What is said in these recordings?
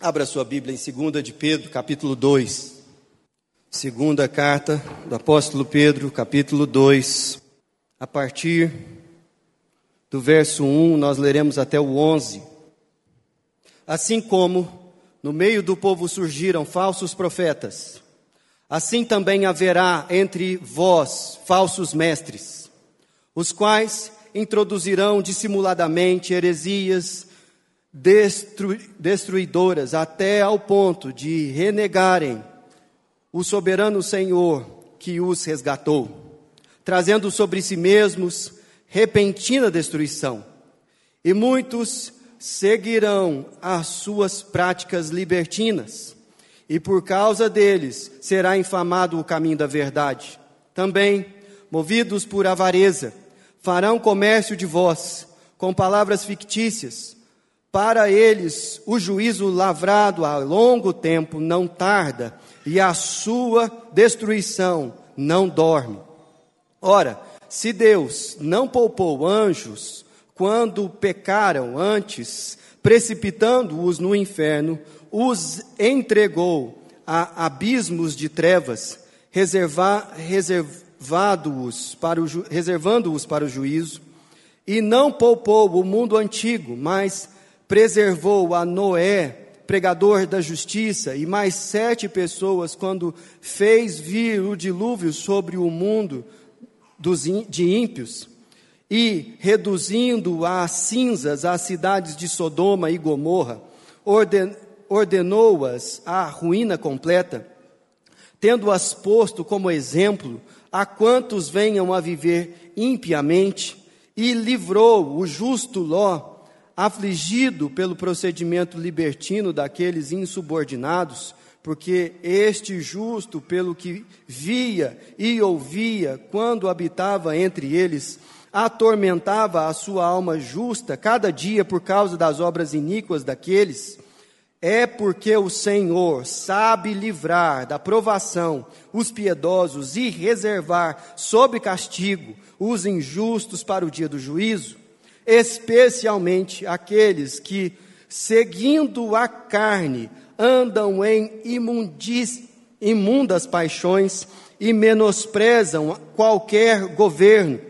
Abra sua Bíblia em 2 de Pedro, capítulo 2. Segunda carta do apóstolo Pedro, capítulo 2. A partir do verso 1, nós leremos até o 11. Assim como no meio do povo surgiram falsos profetas, assim também haverá entre vós falsos mestres, os quais introduzirão dissimuladamente heresias destruidoras, até ao ponto de renegarem o soberano Senhor que os resgatou, trazendo sobre si mesmos repentina destruição. E muitos seguirão as suas práticas libertinas, e por causa deles será infamado o caminho da verdade. Também, movidos por avareza, farão comércio de vós, com palavras fictícias, para eles, o juízo lavrado há longo tempo não tarda, e a sua destruição não dorme. Ora, se Deus não poupou anjos quando pecaram antes, precipitando-os no inferno, os entregou a abismos de trevas, reservado-os para reservando-os para o juízo, e não poupou o mundo antigo, mas preservou a Noé, pregador da justiça, e mais sete pessoas, quando fez vir o dilúvio sobre o mundo dos, de ímpios, e reduzindo a cinzas as cidades de Sodoma e Gomorra, orden, ordenou-as à ruína completa, tendo-as posto como exemplo a quantos venham a viver impiamente, e livrou o justo Ló afligido pelo procedimento libertino daqueles insubordinados, porque este justo, pelo que via e ouvia quando habitava entre eles, atormentava a sua alma justa cada dia por causa das obras iníquas daqueles, é porque o Senhor sabe livrar da provação os piedosos e reservar sob castigo os injustos para o dia do juízo especialmente aqueles que, seguindo a carne, andam em imundas paixões e menosprezam qualquer governo.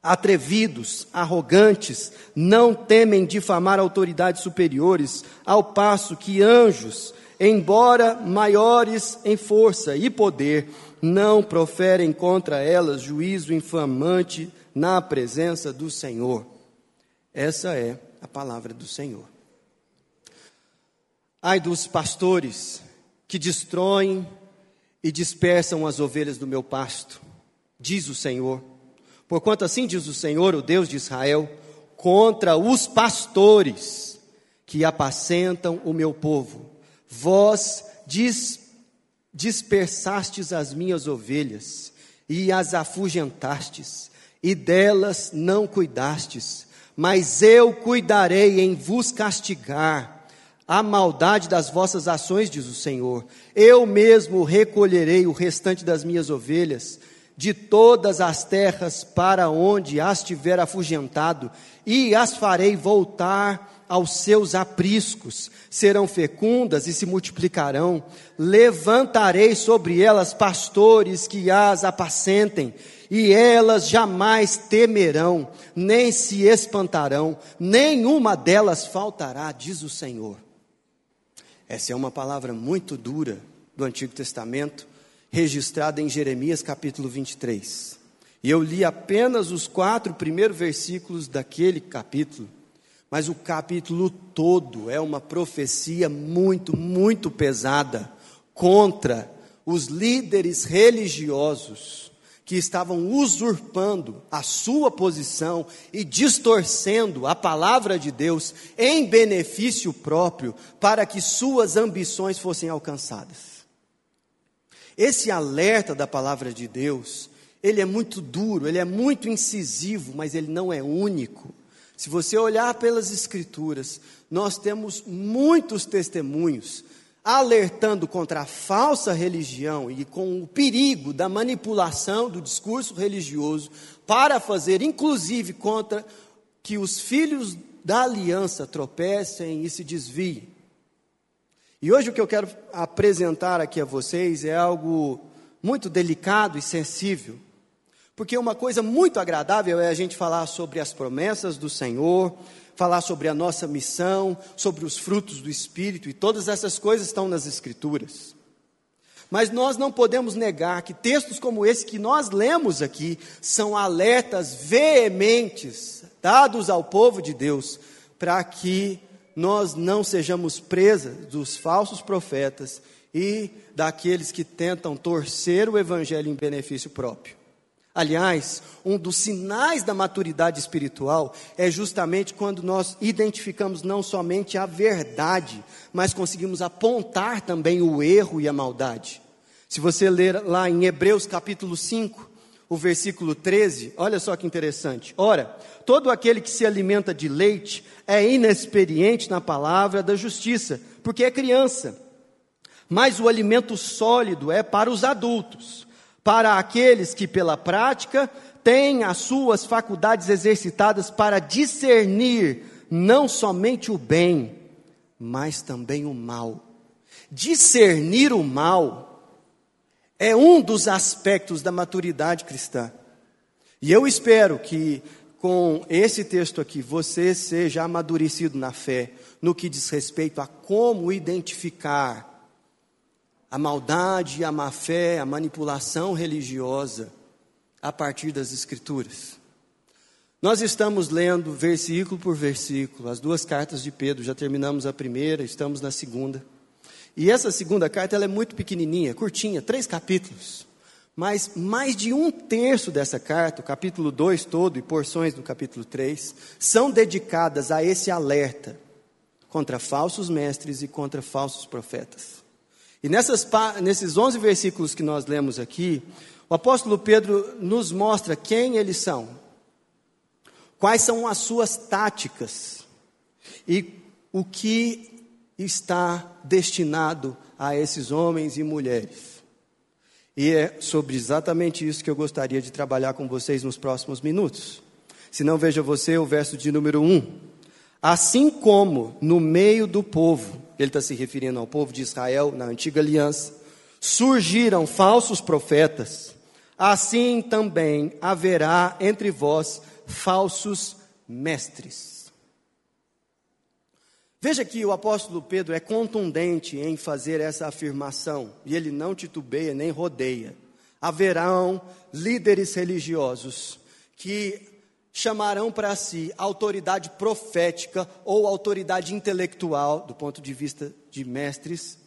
Atrevidos, arrogantes, não temem difamar autoridades superiores, ao passo que anjos, embora maiores em força e poder, não proferem contra elas juízo infamante na presença do Senhor. Essa é a palavra do Senhor. Ai dos pastores que destroem e dispersam as ovelhas do meu pasto, diz o Senhor. Porquanto assim diz o Senhor, o Deus de Israel, contra os pastores que apacentam o meu povo. Vós dis, dispersastes as minhas ovelhas e as afugentastes, e delas não cuidastes mas eu cuidarei em vos castigar a maldade das vossas ações, diz o Senhor. Eu mesmo recolherei o restante das minhas ovelhas de todas as terras para onde as tiver afugentado, e as farei voltar aos seus apriscos, serão fecundas e se multiplicarão. Levantarei sobre elas pastores que as apacentem, e elas jamais temerão, nem se espantarão, nenhuma delas faltará, diz o Senhor. Essa é uma palavra muito dura do Antigo Testamento, registrada em Jeremias capítulo 23. E eu li apenas os quatro primeiros versículos daquele capítulo, mas o capítulo todo é uma profecia muito, muito pesada contra os líderes religiosos que estavam usurpando a sua posição e distorcendo a palavra de Deus em benefício próprio para que suas ambições fossem alcançadas. Esse alerta da palavra de Deus, ele é muito duro, ele é muito incisivo, mas ele não é único. Se você olhar pelas escrituras, nós temos muitos testemunhos alertando contra a falsa religião e com o perigo da manipulação do discurso religioso para fazer, inclusive, contra que os filhos da aliança tropecem e se desviem. E hoje o que eu quero apresentar aqui a vocês é algo muito delicado e sensível, porque uma coisa muito agradável é a gente falar sobre as promessas do Senhor, falar sobre a nossa missão, sobre os frutos do Espírito, e todas essas coisas estão nas Escrituras. Mas nós não podemos negar que textos como esse que nós lemos aqui são alertas veementes dados ao povo de Deus para que nós não sejamos presas dos falsos profetas e daqueles que tentam torcer o evangelho em benefício próprio. Aliás, um dos sinais da maturidade espiritual é justamente quando nós identificamos não somente a verdade, mas conseguimos apontar também o erro e a maldade. Se você ler lá em Hebreus capítulo 5, o versículo 13, olha só que interessante. Ora, todo aquele que se alimenta de leite é inexperiente na palavra da justiça, porque é criança. Mas o alimento sólido é para os adultos para aqueles que, pela prática, têm as suas faculdades exercitadas para discernir não somente o bem, mas também o mal. Discernir o mal é um dos aspectos da maturidade cristã. E eu espero que com esse texto aqui você seja amadurecido na fé, no que diz respeito a como identificar a maldade, a má fé, a manipulação religiosa a partir das Escrituras. Nós estamos lendo versículo por versículo as duas cartas de Pedro, já terminamos a primeira, estamos na segunda. E essa segunda carta ela é muito pequenininha, curtinha, três capítulos. Mas mais de um terço dessa carta, o capítulo 2 todo e porções do capítulo 3, são dedicadas a esse alerta contra falsos mestres e contra falsos profetas. E nessas, nesses 11 versículos que nós lemos aqui, o apóstolo Pedro nos mostra quem eles são, quais são as suas táticas e o que está destinado a esses homens e mulheres. E é sobre exatamente isso que eu gostaria de trabalhar com vocês nos próximos minutos. Se não, veja você o verso de número 1. Assim como no meio do povo, ele está se referindo ao povo de Israel na antiga aliança, surgiram falsos profetas, assim também haverá entre vós falsos mestres. Veja que o apóstolo Pedro é contundente em fazer essa afirmação, e ele não titubeia nem rodeia. Haverão líderes religiosos que chamarão para si autoridade profética ou autoridade intelectual, do ponto de vista de mestres,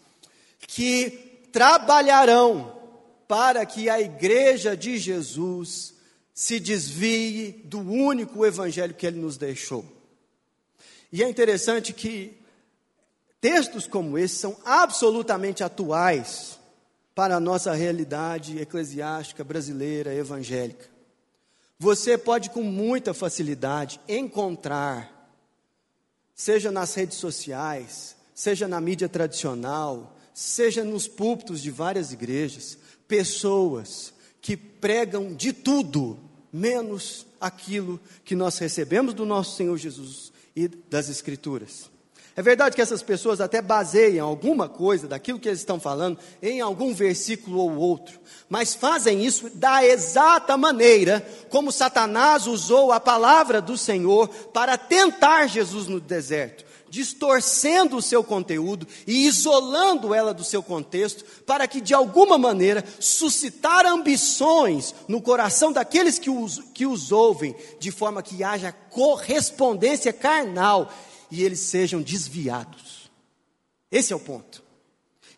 que trabalharão para que a igreja de Jesus se desvie do único evangelho que ele nos deixou. E é interessante que textos como esse são absolutamente atuais para a nossa realidade eclesiástica brasileira evangélica. Você pode com muita facilidade encontrar, seja nas redes sociais, seja na mídia tradicional, seja nos púlpitos de várias igrejas, pessoas que pregam de tudo, menos aquilo que nós recebemos do nosso Senhor Jesus e das Escrituras. É verdade que essas pessoas até baseiam alguma coisa daquilo que eles estão falando em algum versículo ou outro, mas fazem isso da exata maneira como Satanás usou a palavra do Senhor para tentar Jesus no deserto, distorcendo o seu conteúdo e isolando ela do seu contexto, para que de alguma maneira suscitar ambições no coração daqueles que os, que os ouvem, de forma que haja correspondência carnal e eles sejam desviados. Esse é o ponto.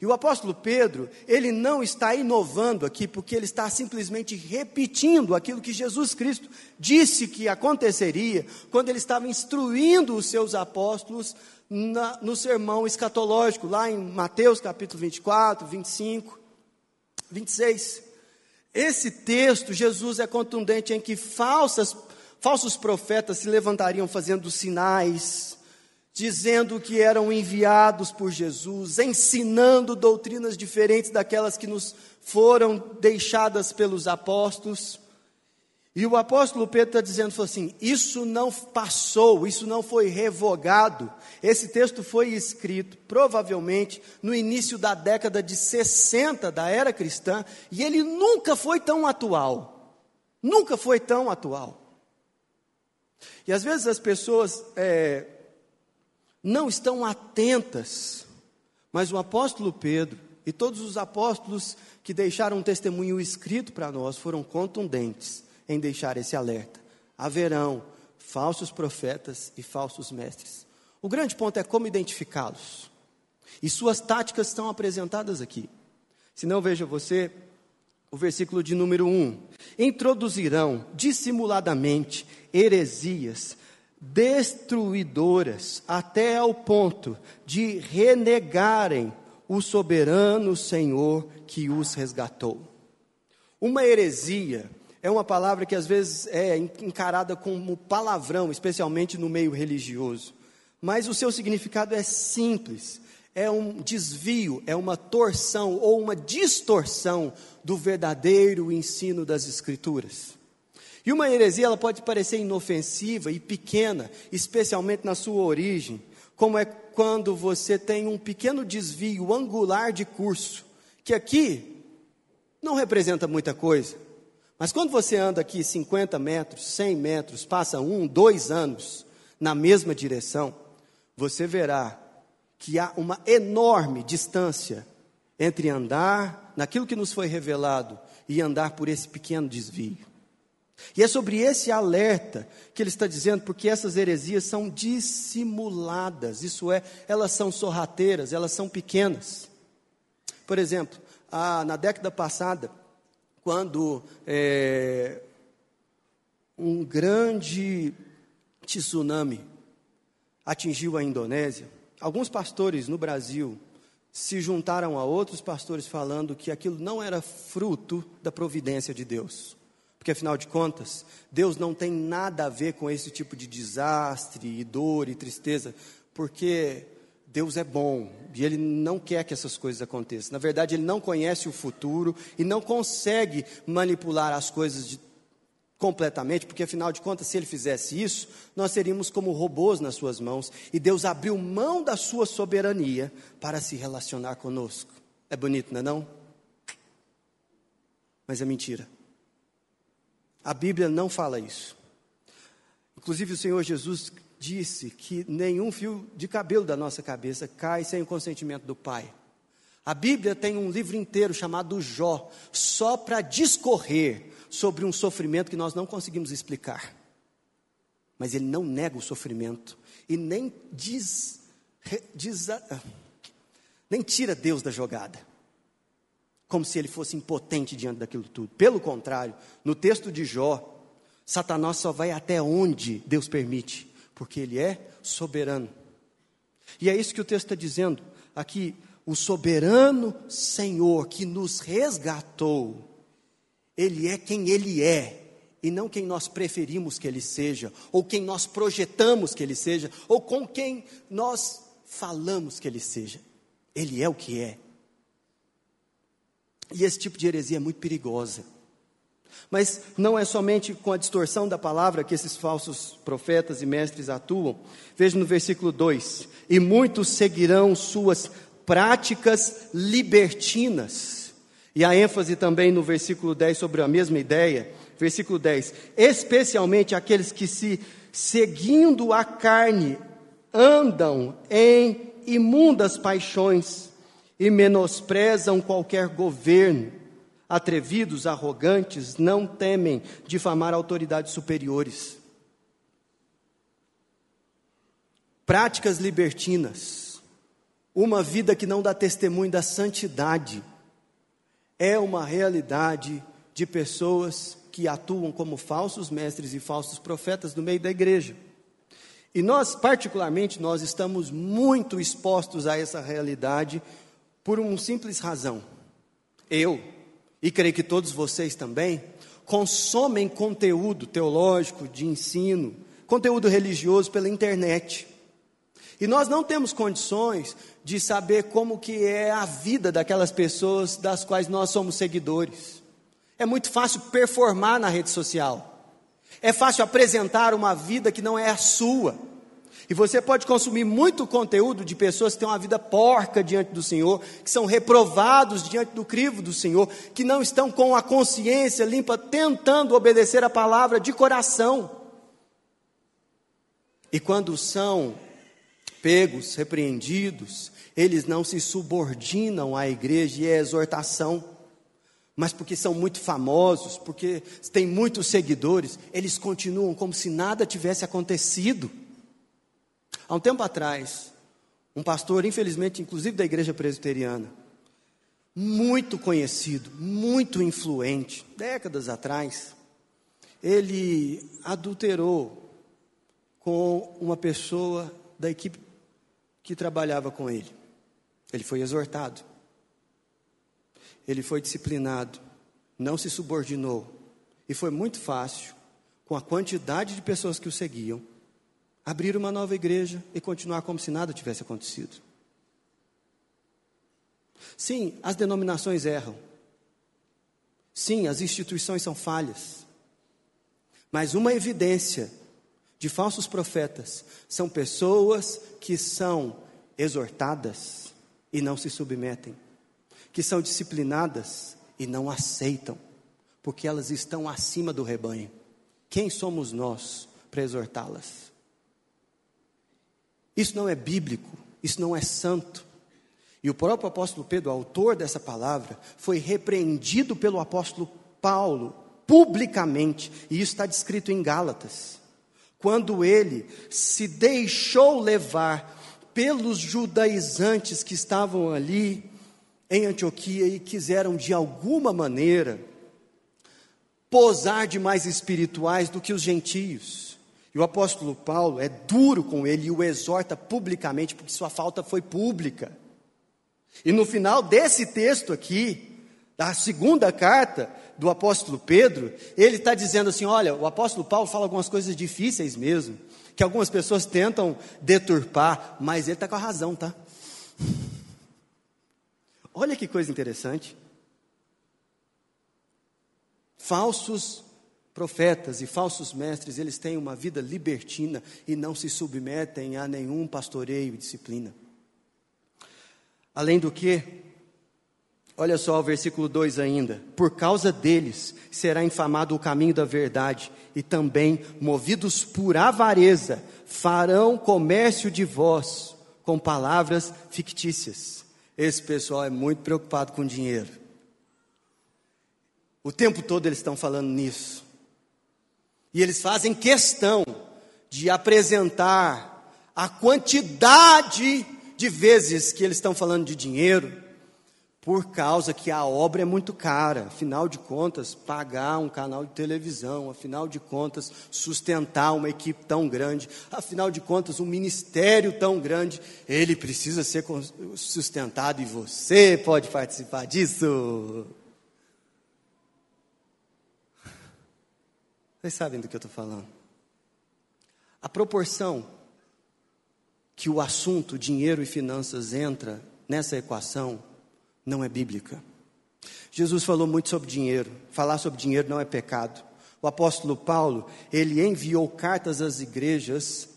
E o apóstolo Pedro, ele não está inovando aqui, porque ele está simplesmente repetindo aquilo que Jesus Cristo disse que aconteceria quando ele estava instruindo os seus apóstolos na, no sermão escatológico, lá em Mateus capítulo 24, 25, 26. Esse texto, Jesus é contundente em que falsas, falsos profetas se levantariam fazendo sinais, dizendo que eram enviados por Jesus, ensinando doutrinas diferentes daquelas que nos foram deixadas pelos apóstolos. E o apóstolo Pedro está dizendo assim: isso não passou, isso não foi revogado. Esse texto foi escrito provavelmente no início da década de 60 da era cristã, e ele nunca foi tão atual. Nunca foi tão atual. E às vezes as pessoas é, não estão atentas, mas o apóstolo Pedro e todos os apóstolos que deixaram um testemunho escrito para nós foram contundentes em deixar esse alerta. Haverão falsos profetas e falsos mestres. O grande ponto é como identificá-los. E suas táticas estão apresentadas aqui. Se não, veja você o versículo de número 1. Introduzirão dissimuladamente heresias destruidoras até ao ponto de renegarem o soberano Senhor que os resgatou. Uma heresia é uma palavra que às vezes é encarada como palavrão, especialmente no meio religioso. Mas o seu significado é simples, é um desvio, é uma torção ou uma distorção do verdadeiro ensino das Escrituras. E uma heresia ela pode parecer inofensiva e pequena, especialmente na sua origem, como é quando você tem um pequeno desvio angular de curso, que aqui não representa muita coisa, mas quando você anda aqui 50 metros, 100 metros, passa um, dois anos na mesma direção, você verá que há uma enorme distância entre andar naquilo que nos foi revelado e andar por esse pequeno desvio. E é sobre esse alerta que ele está dizendo, porque essas heresias são dissimuladas, isso é, elas são sorrateiras, elas são pequenas. Por exemplo, a, na década passada, quando é, um grande tsunami atingiu a Indonésia, alguns pastores no Brasil se juntaram a outros pastores falando que aquilo não era fruto da providência de Deus. Porque afinal de contas, Deus não tem nada a ver com esse tipo de desastre e dor e tristeza, porque Deus é bom e Ele não quer que essas coisas aconteçam. Na verdade, Ele não conhece o futuro e não consegue manipular as coisas de, completamente, porque afinal de contas, se Ele fizesse isso, nós seríamos como robôs nas Suas mãos e Deus abriu mão da Sua soberania para se relacionar conosco. É bonito, não é? Não? Mas é mentira. A Bíblia não fala isso. Inclusive, o Senhor Jesus disse que nenhum fio de cabelo da nossa cabeça cai sem o consentimento do Pai. A Bíblia tem um livro inteiro chamado Jó, só para discorrer sobre um sofrimento que nós não conseguimos explicar. Mas ele não nega o sofrimento e nem diz, diz nem tira Deus da jogada. Como se ele fosse impotente diante daquilo tudo. Pelo contrário, no texto de Jó, Satanás só vai até onde Deus permite porque Ele é soberano. E é isso que o texto está dizendo aqui. O soberano Senhor que nos resgatou, Ele é quem Ele é, e não quem nós preferimos que Ele seja, ou quem nós projetamos que Ele seja, ou com quem nós falamos que Ele seja. Ele é o que é. E esse tipo de heresia é muito perigosa. Mas não é somente com a distorção da palavra que esses falsos profetas e mestres atuam. Veja no versículo 2: E muitos seguirão suas práticas libertinas. E a ênfase também no versículo 10 sobre a mesma ideia. Versículo 10: Especialmente aqueles que se seguindo a carne andam em imundas paixões e menosprezam qualquer governo Atrevidos, arrogantes, não temem difamar autoridades superiores. Práticas libertinas, uma vida que não dá testemunho da santidade, é uma realidade de pessoas que atuam como falsos mestres e falsos profetas no meio da igreja. E nós, particularmente, nós estamos muito expostos a essa realidade por uma simples razão. Eu, e creio que todos vocês também, consomem conteúdo teológico, de ensino, conteúdo religioso pela internet. E nós não temos condições de saber como que é a vida daquelas pessoas das quais nós somos seguidores. É muito fácil performar na rede social. É fácil apresentar uma vida que não é a sua. E você pode consumir muito conteúdo de pessoas que têm uma vida porca diante do Senhor, que são reprovados diante do crivo do Senhor, que não estão com a consciência limpa, tentando obedecer a palavra de coração. E quando são pegos, repreendidos, eles não se subordinam à igreja e à exortação, mas porque são muito famosos, porque têm muitos seguidores, eles continuam como se nada tivesse acontecido. Há um tempo atrás, um pastor, infelizmente, inclusive da igreja presbiteriana, muito conhecido, muito influente, décadas atrás, ele adulterou com uma pessoa da equipe que trabalhava com ele. Ele foi exortado. Ele foi disciplinado. Não se subordinou. E foi muito fácil, com a quantidade de pessoas que o seguiam, abrir uma nova igreja e continuar como se nada tivesse acontecido. Sim, as denominações erram. Sim, as instituições são falhas. Mas uma evidência de falsos profetas são pessoas que são exortadas e não se submetem, que são disciplinadas e não aceitam, porque elas estão acima do rebanho. Quem somos nós para exortá-las? Isso não é bíblico, isso não é santo. E o próprio apóstolo Pedro, autor dessa palavra, foi repreendido pelo apóstolo Paulo publicamente, e isso está descrito em Gálatas. Quando ele se deixou levar pelos judaizantes que estavam ali em Antioquia e quiseram de alguma maneira posar de mais espirituais do que os gentios. E o apóstolo Paulo é duro com ele e o exorta publicamente, porque sua falta foi pública. E no final desse texto aqui, da segunda carta do apóstolo Pedro, ele está dizendo assim: olha, o apóstolo Paulo fala algumas coisas difíceis mesmo, que algumas pessoas tentam deturpar, mas ele está com a razão, tá? Olha que coisa interessante. Falsos profetas e falsos mestres, eles têm uma vida libertina e não se submetem a nenhum pastoreio e disciplina. Além do que, olha só o versículo 2 ainda: por causa deles será infamado o caminho da verdade, e também, movidos por avareza, farão comércio de vós com palavras fictícias. Esse pessoal é muito preocupado com dinheiro. O tempo todo eles estão falando nisso. E eles fazem questão de apresentar a quantidade de vezes que eles estão falando de dinheiro, por causa que a obra é muito cara. Afinal de contas, pagar um canal de televisão, afinal de contas, sustentar uma equipe tão grande, afinal de contas, um ministério tão grande, ele precisa ser sustentado e você pode participar disso. Vocês sabem do que eu estou falando. A proporção que o assunto dinheiro e finanças entra nessa equação não é bíblica. Jesus falou muito sobre dinheiro. Falar sobre dinheiro não é pecado. O apóstolo Paulo, ele enviou cartas às igrejas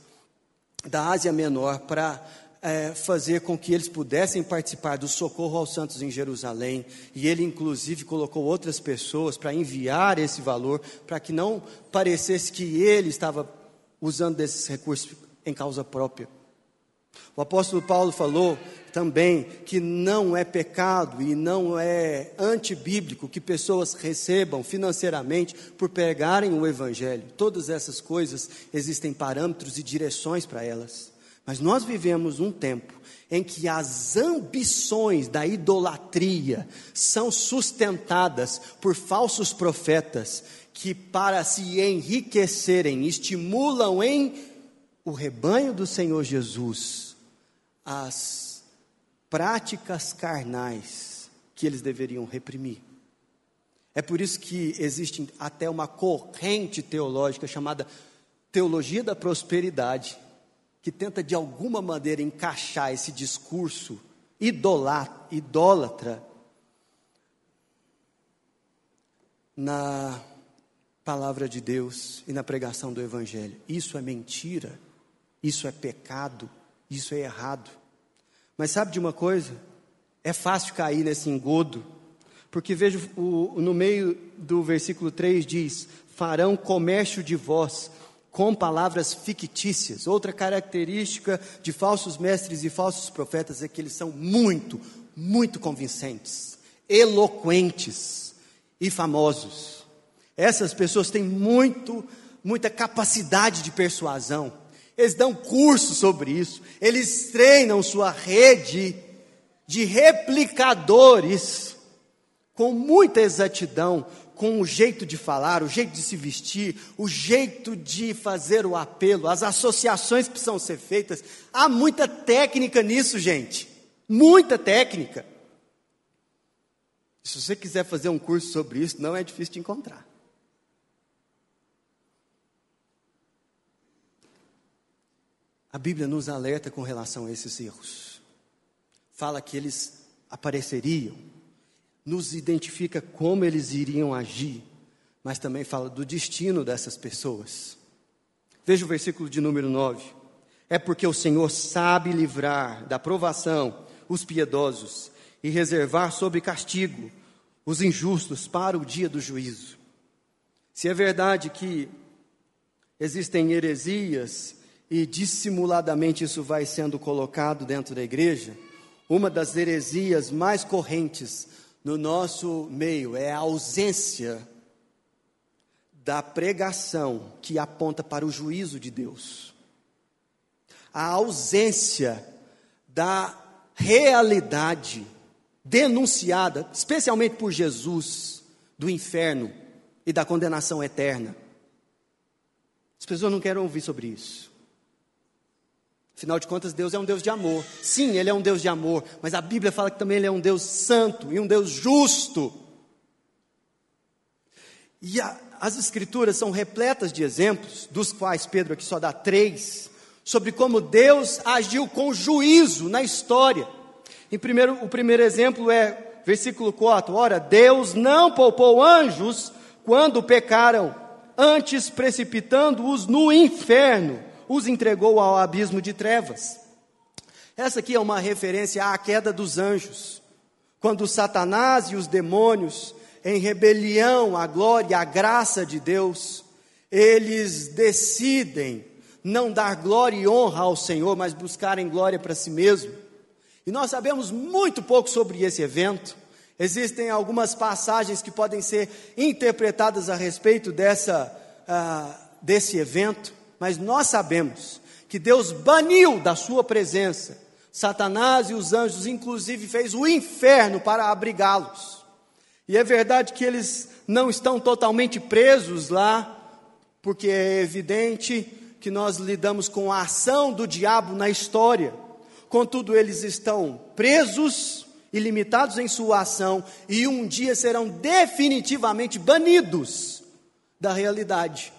da Ásia Menor para é, fazer com que eles pudessem participar do socorro aos santos em Jerusalém. E ele, inclusive, colocou outras pessoas para enviar esse valor, para que não parecesse que ele estava usando desses recursos em causa própria. O apóstolo Paulo falou também que não é pecado e não é antibíblico que pessoas recebam financeiramente por pegarem o evangelho. Todas essas coisas existem parâmetros e direções para elas. Mas nós vivemos um tempo em que as ambições da idolatria são sustentadas por falsos profetas que, para se enriquecerem, estimulam em o rebanho do Senhor Jesus as práticas carnais que eles deveriam reprimir. É por isso que existe até uma corrente teológica chamada teologia da prosperidade, que tenta de alguma maneira encaixar esse discurso idólatra na palavra de Deus e na pregação do Evangelho. Isso é mentira, isso é pecado, isso é errado. Mas sabe de uma coisa? É fácil cair nesse engodo, porque vejo o, no meio do versículo 3 diz: farão comércio de vós com palavras fictícias. Outra característica de falsos mestres e falsos profetas é que eles são muito, muito convincentes, eloquentes e famosos. Essas pessoas têm muito, muita capacidade de persuasão. Eles dão curso sobre isso. Eles treinam sua rede de replicadores com muita exatidão, com o jeito de falar, o jeito de se vestir, o jeito de fazer o apelo, as associações que precisam ser feitas. Há muita técnica nisso, gente. Muita técnica. Se você quiser fazer um curso sobre isso, não é difícil de encontrar. A Bíblia nos alerta com relação a esses erros. Fala que eles apareceriam, nos identifica como eles iriam agir, mas também fala do destino dessas pessoas. Veja o versículo de número 9. É porque o Senhor sabe livrar da provação os piedosos e reservar sob castigo os injustos para o dia do juízo. Se é verdade que existem heresias e dissimuladamente isso vai sendo colocado dentro da igreja, uma das heresias mais correntes no nosso meio é a ausência da pregação que aponta para o juízo de Deus. A ausência da realidade denunciada, especialmente por Jesus, do inferno e da condenação eterna. As pessoas não querem ouvir sobre isso. Afinal de contas, Deus é um Deus de amor. Sim, Ele é um Deus de amor, mas a Bíblia fala que também Ele é um Deus santo e um Deus justo. E a, as Escrituras são repletas de exemplos, dos quais Pedro aqui só dá três, sobre como Deus agiu com juízo na história. Em primeiro, o primeiro exemplo é versículo 4: Ora, Deus não poupou anjos quando pecaram, antes precipitando-os no inferno os entregou ao abismo de trevas. Essa aqui é uma referência à queda dos anjos, quando Satanás e os demônios, em rebelião à glória e à graça de Deus, eles decidem não dar glória e honra ao Senhor, mas buscarem glória para si mesmo. E nós sabemos muito pouco sobre esse evento. Existem algumas passagens que podem ser interpretadas a respeito dessa, uh, desse evento mas nós sabemos que Deus baniu da sua presença Satanás e os anjos, inclusive fez o inferno para abrigá-los. E é verdade que eles não estão totalmente presos lá, porque é evidente que nós lidamos com a ação do diabo na história. Contudo, eles estão presos e limitados em sua ação, e um dia serão definitivamente banidos da realidade.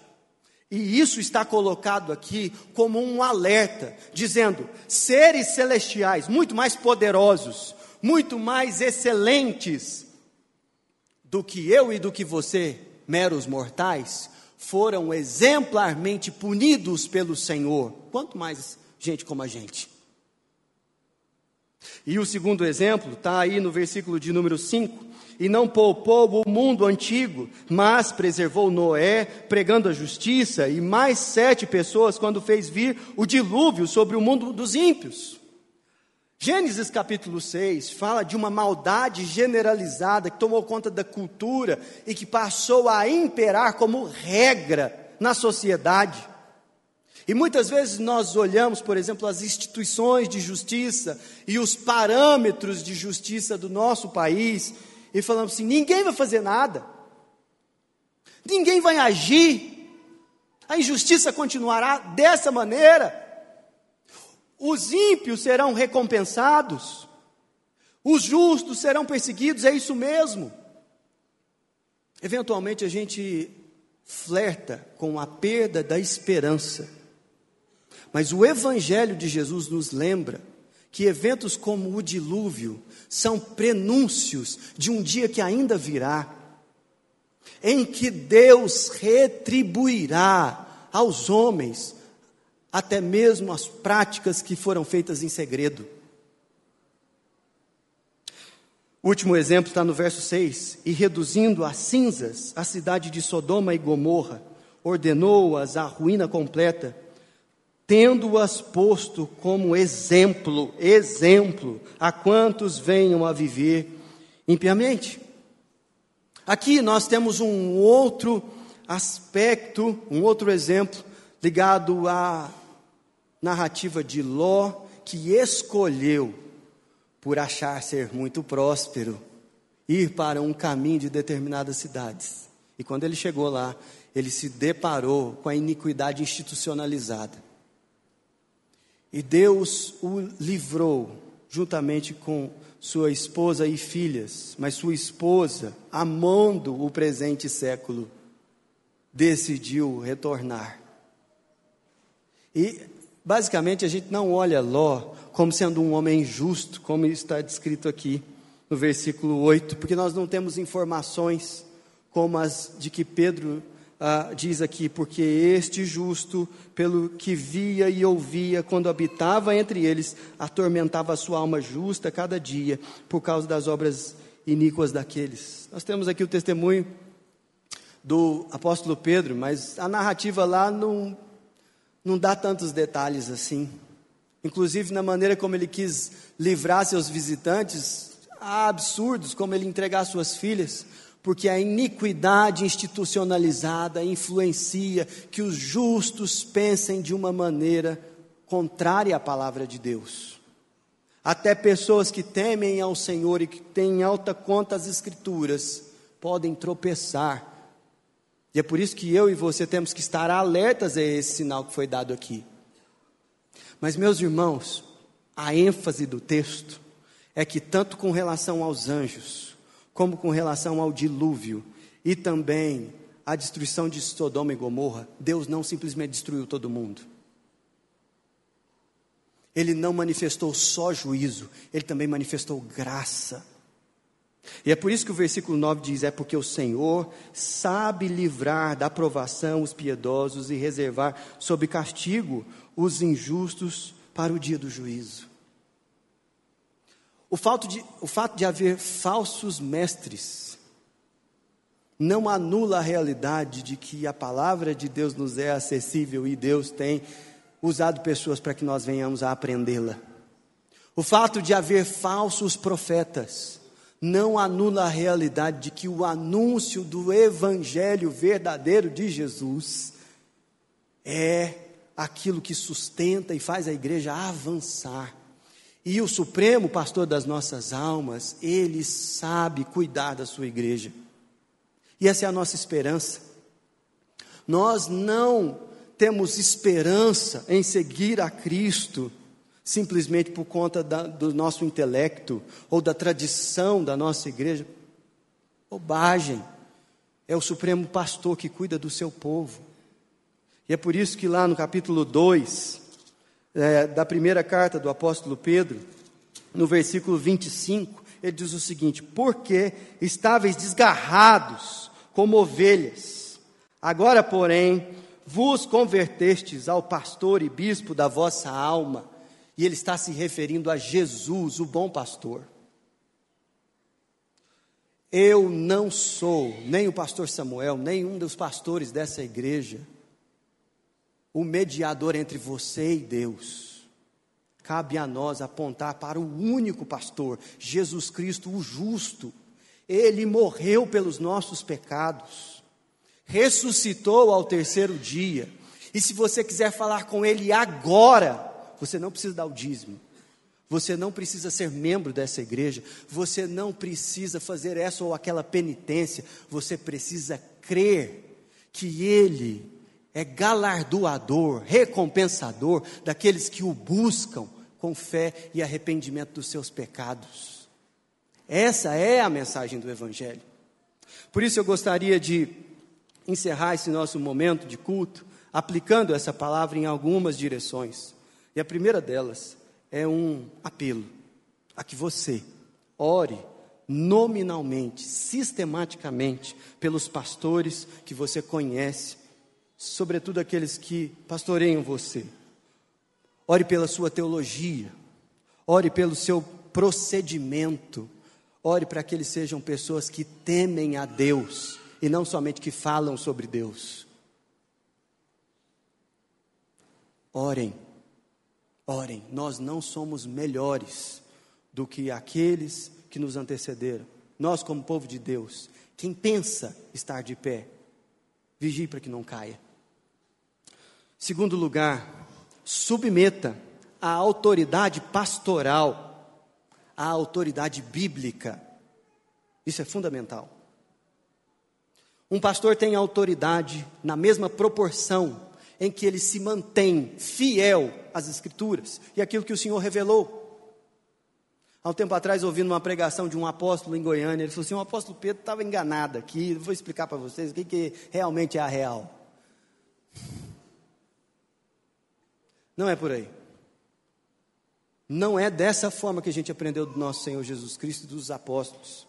E isso está colocado aqui como um alerta, dizendo: seres celestiais, muito mais poderosos, muito mais excelentes do que eu e do que você, meros mortais, foram exemplarmente punidos pelo Senhor. Quanto mais gente como a gente. E o segundo exemplo está aí no versículo de número 5 e não poupou o mundo antigo, mas preservou Noé, pregando a justiça, e mais sete pessoas quando fez vir o dilúvio sobre o mundo dos ímpios. Gênesis capítulo 6 fala de uma maldade generalizada que tomou conta da cultura e que passou a imperar como regra na sociedade. E muitas vezes nós olhamos, por exemplo, as instituições de justiça e os parâmetros de justiça do nosso país e falamos assim: ninguém vai fazer nada, ninguém vai agir, a injustiça continuará dessa maneira, os ímpios serão recompensados, os justos serão perseguidos, é isso mesmo. Eventualmente a gente flerta com a perda da esperança, mas o Evangelho de Jesus nos lembra que eventos como o dilúvio são prenúncios de um dia que ainda virá. em que Deus retribuirá aos homens até mesmo as práticas que foram feitas em segredo. O último exemplo está no verso 6: E reduzindo a cinzas a cidade de Sodoma e Gomorra, ordenou-as à ruína completa, tendo-as posto como exemplo, exemplo, a quantos venham a viver impiamente. Aqui nós temos um outro aspecto, um outro exemplo ligado à narrativa de Ló, que escolheu por achar ser muito próspero, ir para um caminho de determinadas cidades. E quando ele chegou lá, ele se deparou com a iniquidade institucionalizada. E Deus o livrou, juntamente com sua esposa e filhas, mas sua esposa, amando o presente século, decidiu retornar. E, basicamente, a gente não olha Ló como sendo um homem justo, como está descrito aqui no versículo 8, porque nós não temos informações como as de que Pedro ah, diz aqui, porque este justo, pelo que via e ouvia quando habitava entre eles, atormentava a sua alma justa cada dia, por causa das obras iníquas daqueles. Nós temos aqui o testemunho do apóstolo Pedro, mas a narrativa lá não, não dá tantos detalhes assim. Inclusive na maneira como ele quis livrar seus visitantes, há absurdos como ele entregar suas filhas, porque a iniquidade institucionalizada influencia que os justos pensem de uma maneira contrária à palavra de Deus. Até pessoas que temem ao Senhor e que têm em alta conta as Escrituras podem tropeçar. E é por isso que eu e você temos que estar alertas a esse sinal que foi dado aqui. Mas, meus irmãos, a ênfase do texto é que, tanto com relação aos anjos, como com relação ao dilúvio e também à destruição de Sodoma e Gomorra, Deus não simplesmente destruiu todo mundo. Ele não manifestou só juízo, ele também manifestou graça. E é por isso que o versículo 9 diz: É porque o Senhor sabe livrar da aprovação os piedosos e reservar sob castigo os injustos para o dia do juízo. O fato de, o fato de haver falsos mestres não anula a realidade de que a palavra de Deus nos é acessível e Deus tem usado pessoas para que nós venhamos a aprendê-la. O fato de haver falsos profetas não anula a realidade de que o anúncio do evangelho verdadeiro de Jesus é aquilo que sustenta e faz a igreja avançar. E o Supremo Pastor das nossas almas, ele sabe cuidar da sua igreja. E essa é a nossa esperança. Nós não temos esperança em seguir a Cristo simplesmente por conta da, do nosso intelecto ou da tradição da nossa igreja. Bobagem. É o Supremo Pastor que cuida do seu povo. E é por isso que lá no capítulo 2 é, da primeira carta do apóstolo Pedro, no versículo 25, ele diz o seguinte: Porque estáveis desgarrados como ovelhas, agora, porém, vos convertestes ao pastor e bispo da vossa alma. E ele está se referindo a Jesus, o bom pastor. Eu não sou nem o pastor Samuel, nem um dos pastores dessa igreja o mediador entre você e Deus. Cabe a nós apontar para o único pastor, Jesus Cristo, o justo. Ele morreu pelos nossos pecados, ressuscitou ao terceiro dia. E se você quiser falar com Ele agora, você não precisa dar o dízimo, você não precisa ser membro dessa igreja, você não precisa fazer essa ou aquela penitência, você precisa crer que Ele é galardoador, recompensador daqueles que o buscam com fé e arrependimento dos seus pecados. Essa é a mensagem do Evangelho. Por isso eu gostaria de encerrar esse nosso momento de culto aplicando essa palavra em algumas direções. E a primeira delas é um apelo a que você ore nominalmente, sistematicamente, pelos pastores que você conhece, sobretudo aqueles que pastoreiam você. Ore pela sua teologia, ore pelo seu procedimento, ore para que eles sejam pessoas que temem a Deus e não somente que falam sobre Deus. Orem, orem, nós não somos melhores do que aqueles que nos antecederam. Nós, como povo de Deus, quem pensa estar de pé, vigie para que não caia. Segundo lugar, submeta a autoridade pastoral, a autoridade bíblica. Isso é fundamental. Um pastor tem autoridade na mesma proporção em que ele se mantém fiel às Escrituras e aquilo que o Senhor revelou. Há um tempo atrás, ouvindo uma pregação de um apóstolo em Goiânia, ele falou assim: o apóstolo Pedro estava enganado aqui, vou explicar para vocês o que, que realmente é a real. Não é por aí. Não é dessa forma que a gente aprendeu do nosso Senhor Jesus Cristo e dos apóstolos.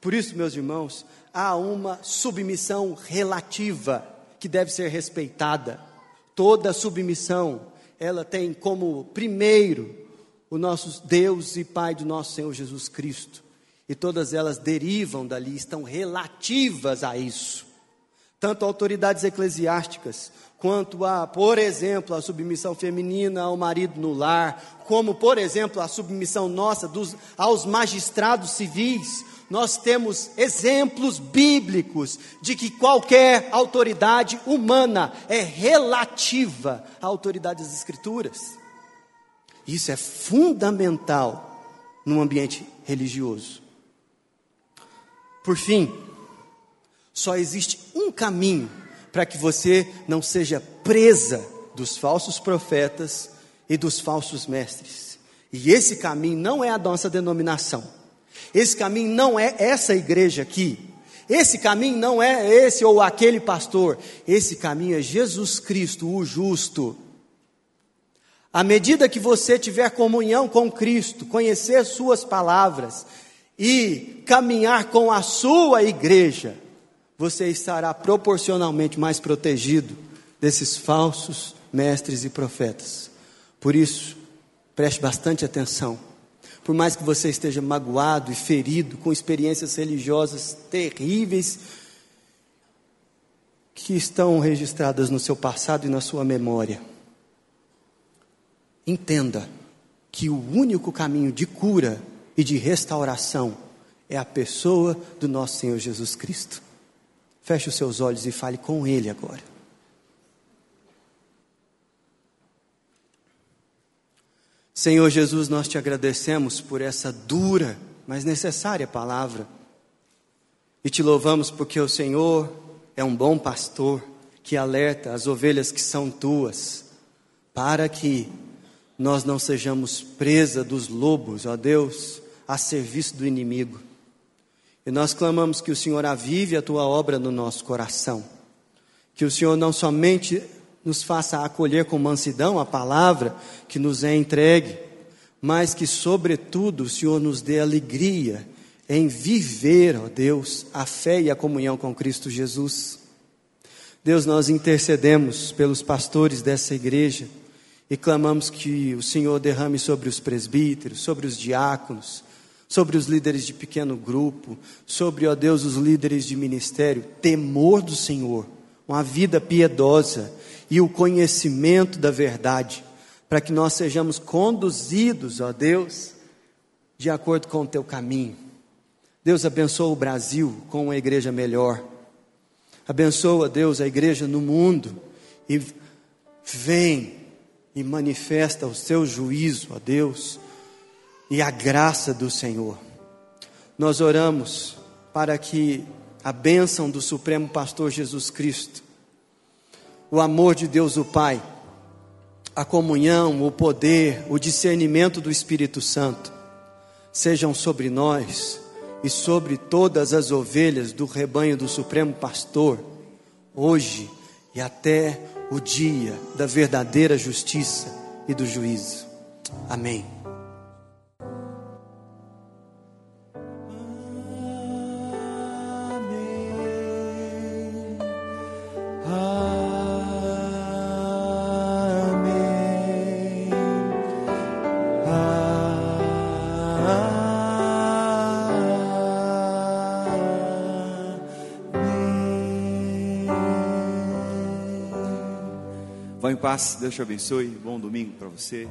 Por isso, meus irmãos, há uma submissão relativa que deve ser respeitada. Toda submissão, ela tem como primeiro o nosso Deus e Pai do nosso Senhor Jesus Cristo. E todas elas derivam dali, estão relativas a isso. Tanto autoridades eclesiásticas, quanto a, por exemplo, a submissão feminina ao marido no lar, como, por exemplo, a submissão nossa dos, aos magistrados civis, nós temos exemplos bíblicos de que qualquer autoridade humana é relativa à autoridade das Escrituras. Isso é fundamental num ambiente religioso. Por fim, só existe um caminho para que você não seja presa dos falsos profetas e dos falsos mestres. E esse caminho não é a nossa denominação. Esse caminho não é essa igreja aqui. Esse caminho não é esse ou aquele pastor. Esse caminho é Jesus Cristo, o justo, à medida que você tiver comunhão com Cristo, conhecer Suas palavras e caminhar com a sua igreja, você estará proporcionalmente mais protegido desses falsos mestres e profetas. Por isso, preste bastante atenção. Por mais que você esteja magoado e ferido com experiências religiosas terríveis que estão registradas no seu passado e na sua memória, Entenda que o único caminho de cura e de restauração é a pessoa do nosso Senhor Jesus Cristo. Feche os seus olhos e fale com Ele agora. Senhor Jesus, nós te agradecemos por essa dura, mas necessária palavra. E te louvamos porque o Senhor é um bom pastor que alerta as ovelhas que são tuas, para que nós não sejamos presa dos lobos, ó Deus, a serviço do inimigo. E nós clamamos que o Senhor avive a tua obra no nosso coração. Que o Senhor não somente nos faça acolher com mansidão a palavra que nos é entregue, mas que, sobretudo, o Senhor nos dê alegria em viver, ó Deus, a fé e a comunhão com Cristo Jesus. Deus, nós intercedemos pelos pastores dessa igreja e clamamos que o Senhor derrame sobre os presbíteros, sobre os diáconos, sobre os líderes de pequeno grupo, sobre, ó Deus, os líderes de ministério, temor do Senhor, uma vida piedosa e o conhecimento da verdade, para que nós sejamos conduzidos, ó Deus, de acordo com o teu caminho. Deus abençoa o Brasil com uma igreja melhor. Abençoa, Deus, a igreja no mundo e vem e manifesta o seu juízo a Deus e a graça do Senhor. Nós oramos para que a bênção do Supremo Pastor Jesus Cristo, o amor de Deus o Pai, a comunhão, o poder, o discernimento do Espírito Santo sejam sobre nós e sobre todas as ovelhas do rebanho do Supremo Pastor, hoje e até o dia da verdadeira justiça e do juízo. Amém. Paz, Deus te abençoe. Bom domingo para você.